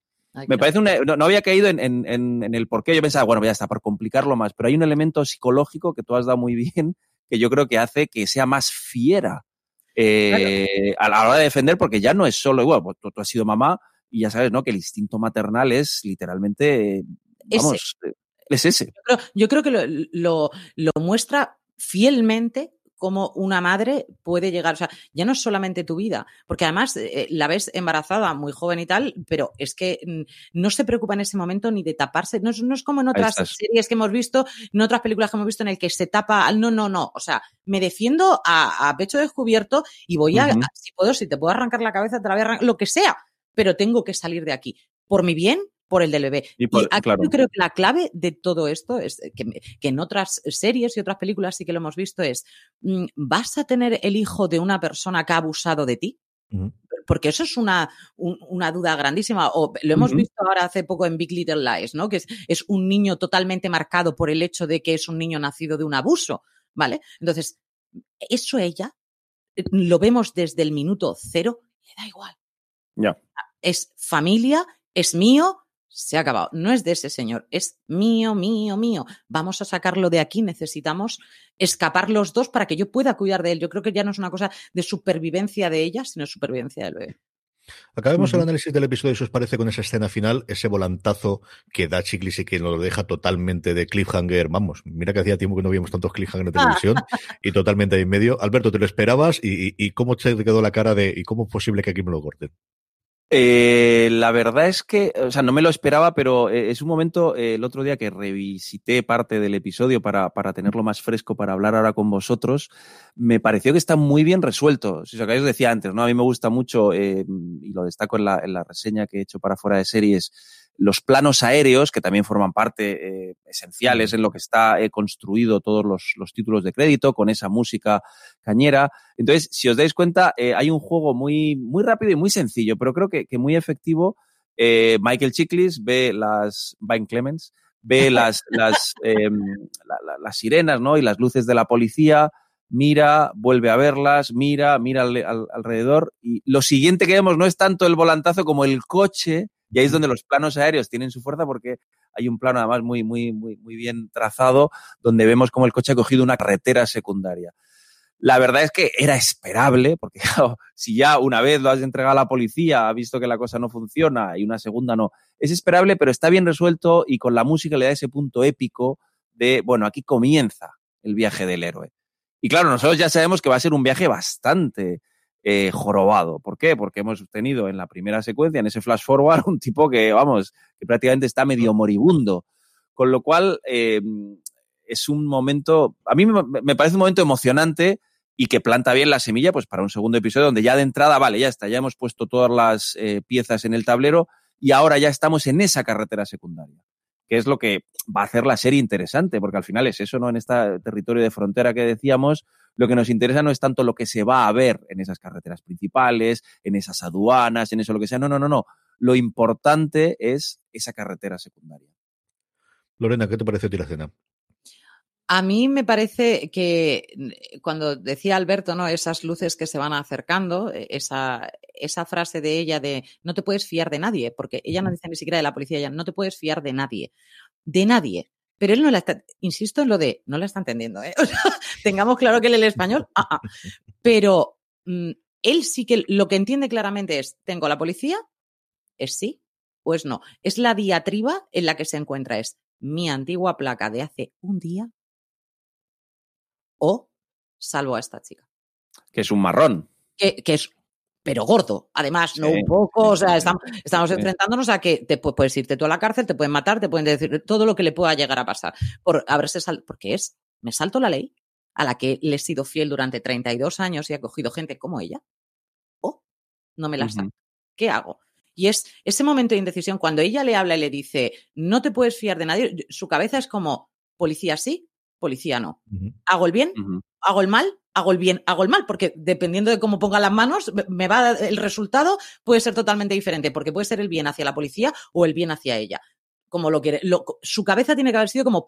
Me parece un, no, había caído en, en, el por qué. Yo pensaba, bueno, ya está, por complicarlo más, pero hay un elemento psicológico que tú has dado muy (laughs) bien, que yo creo que hace que sea más fiera eh, a la hora de defender, porque ya no es solo, igual, pues, tú, has sido mamá, y ya sabes, ¿no? Que el instinto maternal es literalmente, vamos, ese. es ese. Yo creo, que lo, muestra fielmente cómo una madre puede llegar, o sea, ya no es solamente tu vida, porque además eh, la ves embarazada muy joven y tal, pero es que mm, no se preocupa en ese momento ni de taparse, no es, como en otras series que hemos visto, en otras películas que hemos visto en el que se tapa, no, no, no, o sea, me defiendo a, pecho descubierto y voy a, si puedo, si te puedo arrancar la cabeza, te la voy a arrancar, lo que sea, pero tengo que salir de aquí. Por mi bien, por el del bebé. Y, aquí yo creo que la clave de todo esto es que, en otras series y otras películas sí que lo hemos visto es, mm, ¿vas a tener el hijo de una persona que ha abusado de ti? Porque eso es una, una, duda grandísima. O lo hemos visto ahora hace poco en Big Little Lies, ¿no? Que es, es, un niño totalmente marcado por el hecho de que es un niño nacido de un abuso, ¿vale? Entonces, eso ella eh, lo vemos desde el minuto cero, le da igual. Ya. Es familia, es mío, se ha acabado. No es de ese señor, es mío, mío, mío. Vamos a sacarlo de aquí, necesitamos escapar los dos para que yo pueda cuidar de él. Yo creo que ya no es una cosa de supervivencia de ella, sino supervivencia del bebé. Acabemos el análisis del episodio, si os parece, con esa escena final, ese volantazo que da Chiclis y que nos lo deja totalmente de cliffhanger. Vamos, mira que hacía tiempo que no veíamos tantos cliffhanger en televisión y totalmente ahí en medio. Alberto, ¿te lo esperabas? ¿Y, y cómo te quedó la cara de y cómo es posible que aquí me lo corten? Eh, la verdad es que, o sea, no me lo esperaba, pero eh, es un momento, eh, el otro día que revisité parte del episodio para, para, tenerlo más fresco, para hablar ahora con vosotros, me pareció que está muy bien resuelto. Si os decía antes, ¿no? A mí me gusta mucho, y lo destaco en la, en la reseña que he hecho para fuera de series, los planos aéreos, que también forman parte eh, esenciales en lo que está eh, construido todos los, los, títulos de crédito, con esa música cañera. Entonces, si os dais cuenta, eh, hay un juego muy, muy rápido y muy sencillo, pero creo que, que muy efectivo. Michael Chiklis ve las, Vine Clemens, ve (laughs) las, las, em, las sirenas ¿no? y las luces de la policía, mira, vuelve a verlas, mira, mira alrededor. Y lo siguiente que vemos no es tanto el volantazo como el coche y ahí es donde los planos aéreos tienen su fuerza porque hay un plano además muy, muy, muy, muy bien trazado donde vemos cómo el coche ha cogido una carretera secundaria. La verdad es que era esperable, porque (laughs) si ya una vez lo has entregado a la policía, ha visto que la cosa no funciona y una segunda no, es esperable, pero está bien resuelto y con la música le da ese punto épico de, bueno, aquí comienza el viaje del héroe. Y claro, nosotros ya sabemos que va a ser un viaje bastante eh, jorobado. ¿Por qué? Porque hemos tenido en la primera secuencia, en ese flash forward, (laughs) un tipo que, vamos, que prácticamente está medio moribundo. Con lo cual, eh, es un momento, a mí me, parece un momento emocionante y que planta bien la semilla pues para un segundo episodio donde ya de entrada, vale, ya está, ya hemos puesto todas las eh, piezas en el tablero y ahora ya estamos en esa carretera secundaria, que es lo que va a hacer la serie interesante, porque al final es eso, ¿no? En este territorio de frontera que decíamos, lo que nos interesa no es tanto lo que se va a ver en esas carreteras principales, en esas aduanas, en eso lo que sea. No, no, no, no. Lo importante es esa carretera secundaria. Lorena, ¿qué te parece a la? A mí me parece que mm, cuando decía Alberto, ¿no? Esas luces que se van acercando, e, esa, esa frase de ella de no te puedes fiar de nadie, porque ella no dice ni siquiera de la policía, ella no te puedes fiar de nadie. De nadie. Pero él no la está, insisto en lo de, no la está entendiendo, ¿eh? (laughs) tengamos claro que él el español, ah, ah. pero mm, él sí que lo que entiende claramente es, tengo la policía, es sí o es no. Es la diatriba en la que se encuentra, es mi antigua placa de hace un día o salvo a esta chica. Que es un marrón. Que, que es pero gordo. Además, no un poco, o sea, estamos, enfrentándonos a que te puedes irte tú a la cárcel, te pueden matar, te pueden decir todo lo que le pueda llegar a pasar por haberse sal porque es, me salto la ley a la que le he sido fiel durante 32 años y ha cogido gente como ella. Oh, no me la uh ¿Qué hago? Y es ese momento de indecisión, cuando ella le habla y le dice, no te puedes fiar de nadie, su cabeza es como, policía sí, policía no. ¿Hago el bien? ¿Hago el mal? hago el bien, hago el mal, porque dependiendo de cómo ponga las manos, me va el resultado puede ser totalmente diferente, porque puede ser el bien hacia la policía o el bien hacia ella. Como lo quiere. su cabeza tiene que haber sido como.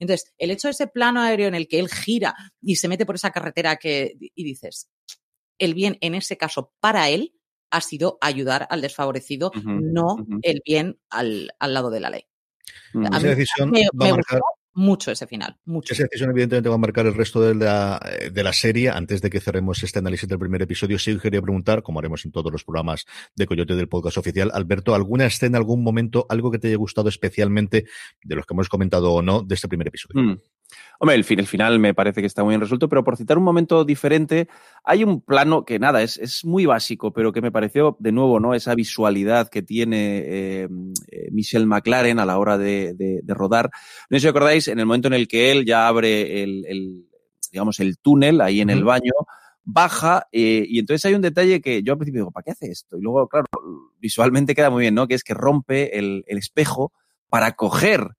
Entonces, el hecho de ese plano aéreo en el que él gira y se mete por esa carretera que. y dices, el bien en ese caso para él ha sido ayudar al desfavorecido, no el bien al, lado de la ley. Esa decisión va a marcar mucho ese final. Mucho. Esa decisión, evidentemente, va a marcar el resto de la, de la serie. Antes de que cerremos este análisis del primer episodio, sí quería preguntar, como haremos en todos los programas de Coyote del podcast oficial, Alberto, ¿alguna escena, algún momento, algo que te haya gustado especialmente de los que hemos comentado o no de este primer episodio? Mm. Hombre, el, fin, el final me parece que está muy bien resuelto, pero por citar un momento diferente, hay un plano que nada, es, es muy básico, pero que me pareció de nuevo, ¿no? Esa visualidad que tiene eh, eh Michelle McLaren a la hora de, de, de, rodar. No sé si acordáis, en el momento en el que él ya abre el, el digamos, el túnel ahí en el baño, baja eh, y entonces hay un detalle que yo al principio digo, ¿para qué hace esto? Y luego, claro, visualmente queda muy bien, ¿no? Que es que rompe el, el espejo para coger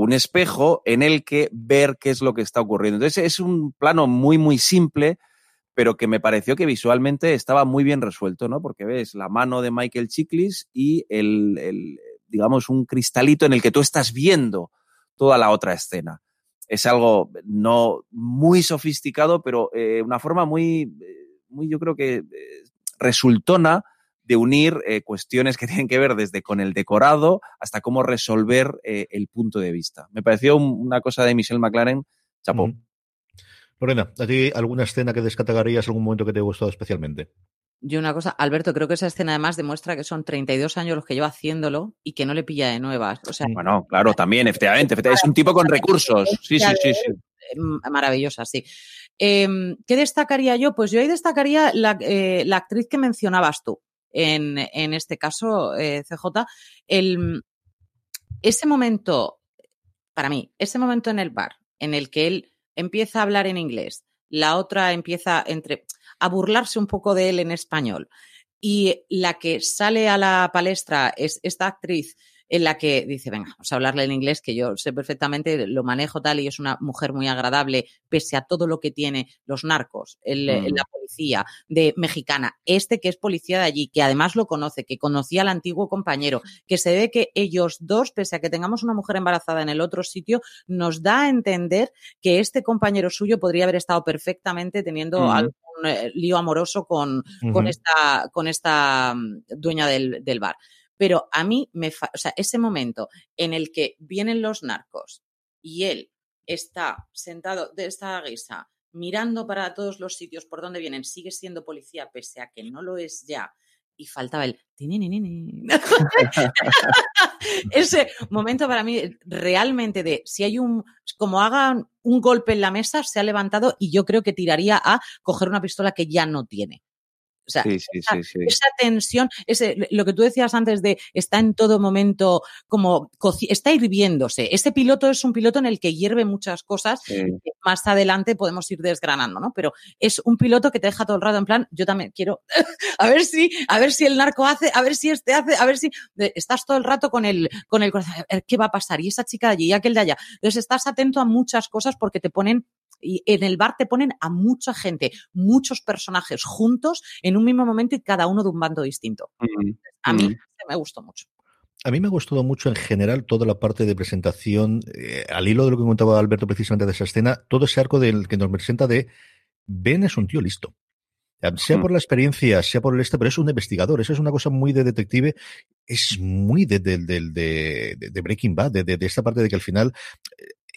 un espejo en el que ver qué es lo que está ocurriendo. Entonces es un plano muy, muy simple, pero que me pareció que visualmente estaba muy bien resuelto, ¿no? Porque ves la mano de Michael Chiklis y el, el, digamos, un cristalito en el que tú estás viendo toda la otra escena. Es algo no muy sofisticado, pero eh, una forma muy, muy, yo creo que eh, resultona de unir eh, cuestiones que (laughs) tienen que ver desde con el decorado hasta cómo resolver eh, el punto de vista. Me pareció un, una cosa de Michelle McLaren, chapó. Mm. Lorena, ¿a ti alguna escena que descatagarías, algún momento que te haya gustado especialmente? Yo una cosa, Alberto, creo que esa escena además demuestra que son 32 años los que lleva haciéndolo y que no le pilla de nuevas. O sea, bueno, claro, también, (laughs) efectivamente, efectivamente es un tipo con recursos. Sí, sí, sí, sí. Maravillosa, sí. Eh, ¿Qué destacaría yo? Pues yo ahí destacaría la, eh, la actriz que mencionabas tú, en, en este caso, eh, CJ, el, ese momento, para mí, ese momento en el bar en el que él empieza a hablar en inglés, la otra empieza entre a burlarse un poco de él en español. Y la que sale a la palestra es esta actriz en la que dice, venga, vamos a hablarle en inglés, que yo sé perfectamente, lo manejo tal y es una mujer muy agradable, pese a todo lo que tiene los narcos, el, mm. la policía de mexicana, este que es policía de allí, que además lo conoce, que conocía al antiguo compañero, que se ve que ellos dos, pese a que tengamos una mujer embarazada en el otro sitio, nos da a entender que este compañero suyo podría haber estado perfectamente teniendo mm. algún eh, lío amoroso con, uh -huh. con, esta, con esta mm, dueña del, del bar. Pero a mí me, o sea, ese momento en el que vienen los narcos y él está sentado de esta guisa, mirando para todos los sitios por donde vienen, sigue siendo policía pese a que no lo es ya, y faltaba el (laughs) ese momento para mí realmente de si hay un como hagan un golpe en la mesa se ha levantado y yo creo que tiraría a coger una pistola que ya no tiene o sea, sí, sí, esa, sí, esa, tensión, ese, lo que tú decías antes de está en todo momento como está hirviéndose. Ese piloto es un piloto en el que hierve muchas cosas. Que más adelante podemos ir desgranando, ¿no? Pero es un piloto que te deja todo el rato en plan, yo también quiero, (laughs) a ver si, a ver si el narco hace, a ver si este hace, a ver si estás todo el rato con el, con el corazón, ¿qué va a pasar? Y esa chica de allí y aquel de allá. Entonces estás atento a muchas cosas porque te ponen y en el bar te ponen a mucha gente, muchos personajes juntos en un mismo momento y cada uno de un bando distinto. Mm, a mí mm. me gustó mucho. A mí me ha gustado mucho en general toda la parte de presentación, eh, al hilo de lo que contaba Alberto precisamente de esa escena, todo ese arco del que nos presenta de Ben es un tío listo. Sea por la experiencia, sea por el este, pero es un investigador. Eso es una cosa muy de detective. Es muy de, de, de, de Breaking Bad, de, esta parte de que al final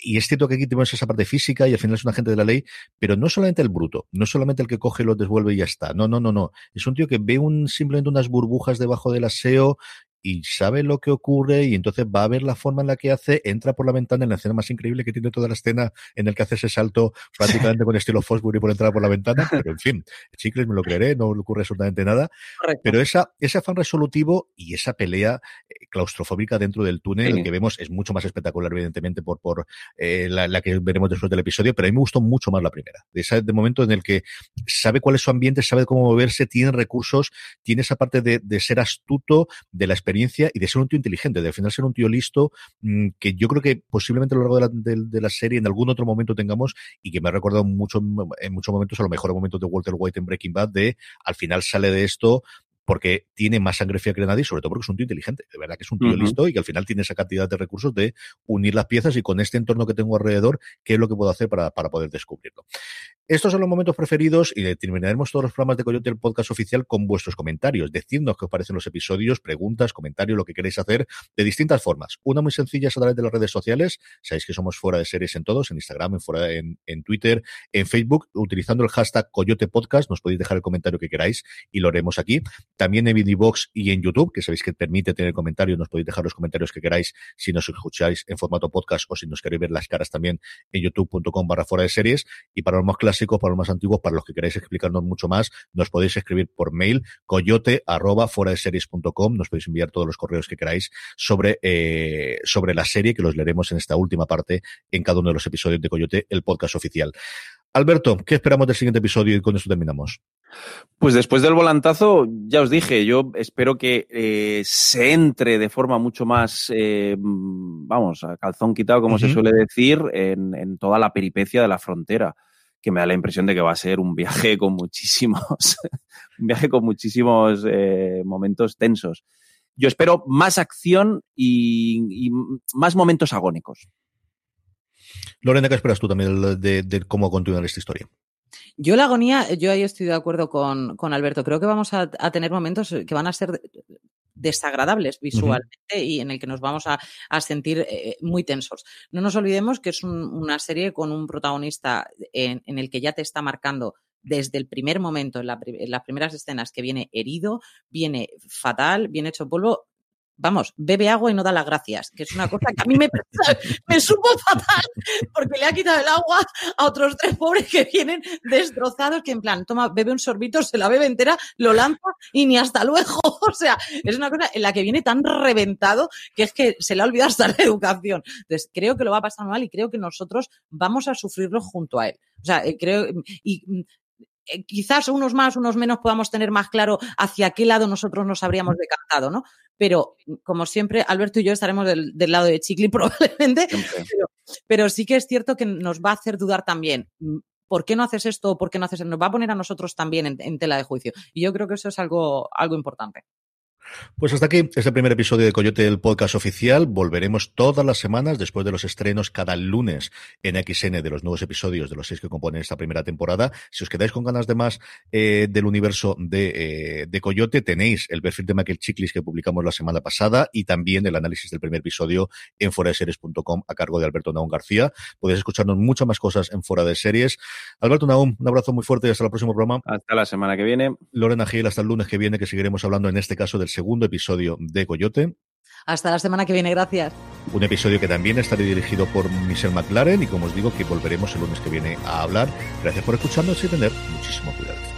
y es cierto que aquí tenemos esa parte física y al final es un agente de la ley, pero no solamente el bruto, no solamente el que coge, lo devuelve y ya está. No, no, no, no. Es un tío que ve un, simplemente unas burbujas debajo del aseo y sabe lo que ocurre y entonces va a ver la forma en la que hace, entra por la ventana en la escena más increíble que tiene toda la escena en el que hace ese salto (laughs) prácticamente con estilo Fosbury por entrar por la ventana, (laughs) pero en fin, chicles me lo creeré, no le ocurre absolutamente nada, Correcto. pero esa, ese afán resolutivo y esa pelea eh, claustrofóbica dentro del túnel sí. que vemos es mucho más espectacular evidentemente por, por eh, la, la, que veremos después del episodio, pero a mí me gustó mucho más la primera, de ese de momento en el que sabe cuál es su ambiente, sabe cómo moverse, tiene recursos, tiene esa parte de, de ser astuto, de la experiencia experiencia y de ser un tío inteligente, de al final ser un tío listo, mmm, que yo creo que posiblemente a lo largo de la, de, de la, serie en algún otro momento tengamos y que me ha recordado mucho, en muchos momentos a lo mejor momentos de Walter White en Breaking Bad, de al final sale de esto porque tiene más sangre fría que nadie, sobre todo porque es un tío inteligente, de verdad que es un tío uh -huh. listo y que al final tiene esa cantidad de recursos de unir las piezas y con este entorno que tengo alrededor, qué es lo que puedo hacer para, para poder descubrirlo. Estos son los momentos preferidos y terminaremos todos los programas de Coyote, el podcast oficial, con vuestros comentarios. Decidnos qué os parecen los episodios, preguntas, comentarios, lo que queréis hacer de distintas formas. Una muy sencilla es a través de las redes sociales. Sabéis que somos fuera de series en todos, en Instagram, en, fuera, en, Twitter, en Facebook, utilizando el hashtag Coyote Podcast. Nos podéis dejar el comentario que queráis y lo haremos aquí. También en Vidivox y en YouTube, que sabéis que permite tener comentarios. Nos podéis dejar los comentarios que queráis si nos escucháis en formato podcast o si nos queréis ver las caras también en youtube.com barra fuera de series. Y para los más clásicos, para los más antiguos, para los que queráis explicarnos mucho más, nos podéis escribir por mail coyote arroba fuera de series.com, nos podéis enviar todos los correos que queráis sobre, eh, sobre la serie, que los leeremos en esta última parte en cada uno de los episodios de Coyote, el podcast oficial. Alberto, ¿qué esperamos del siguiente episodio y con esto terminamos? Pues después del volantazo, ya os dije, yo espero que eh, se entre de forma mucho más, eh, vamos, a calzón quitado, como se suele decir, en, toda la peripecia de la frontera, que me da la impresión de que va a ser un viaje (laughs) con muchísimos, un viaje con muchísimos eh, momentos tensos. Yo espero más acción y, más momentos agónicos. Lorena, ¿qué esperas tú también de cómo continuar esta historia? Yo la agonía, yo ahí estoy de acuerdo con, Alberto. Creo que vamos a, tener momentos que van a ser desagradables visualmente y en el que nos vamos a, sentir eh, muy tensos. No nos olvidemos que es una serie con un protagonista en, el que ya te está marcando desde el primer momento, en, en, las primeras escenas, que viene herido, viene fatal, viene hecho polvo vamos, bebe agua y no da las gracias, que es una cosa que a mí me, (laughs) me supo fatal porque le ha quitado el agua a otros tres pobres que vienen destrozados, que en plan, toma, bebe un sorbito, se la bebe entera, lo lanza y ni hasta luego. (laughs) O sea, es una cosa en la que viene tan reventado que es que se le ha olvidado hasta la educación. Entonces, creo que lo va a pasar mal y creo que nosotros vamos a sufrirlo junto a él. O sea, eh, creo, y eh, quizás unos más, unos menos podamos tener más claro hacia qué lado nosotros nos habríamos decantado, ¿no? Pero, como siempre, Alberto y yo estaremos del, lado de Chicli (laughs) probablemente, pero, sí que es cierto que nos va a hacer dudar también. Mm, ¿Por qué no haces esto? ¿Por qué no haces esto? Nos va a poner a nosotros también en, en tela de juicio. Y yo creo que eso es algo, algo importante. Pues hasta aquí este primer episodio de Coyote del podcast oficial. Volveremos todas las semanas después de los estrenos cada lunes en XN de los nuevos episodios de los seis que componen esta primera temporada. Si os quedáis con ganas de más eh, del universo de, eh, de, Coyote, tenéis el perfil de Michael Chiklis que publicamos la semana pasada y también el análisis del primer episodio en foradeseries.com a cargo de Alberto Naum García. Podéis escucharnos muchas más cosas en Fora de Series. Alberto Naum, un abrazo muy fuerte y hasta el próximo programa. Hasta la semana que viene. Lorena Gil, hasta el lunes que viene, que seguiremos hablando en este caso del segundo episodio de Coyote. Hasta la semana que viene, gracias. Un episodio que también estará dirigido por Michelle McLaren y como os digo que volveremos el lunes que viene a hablar. Gracias por escucharnos y tener muchísimo cuidado.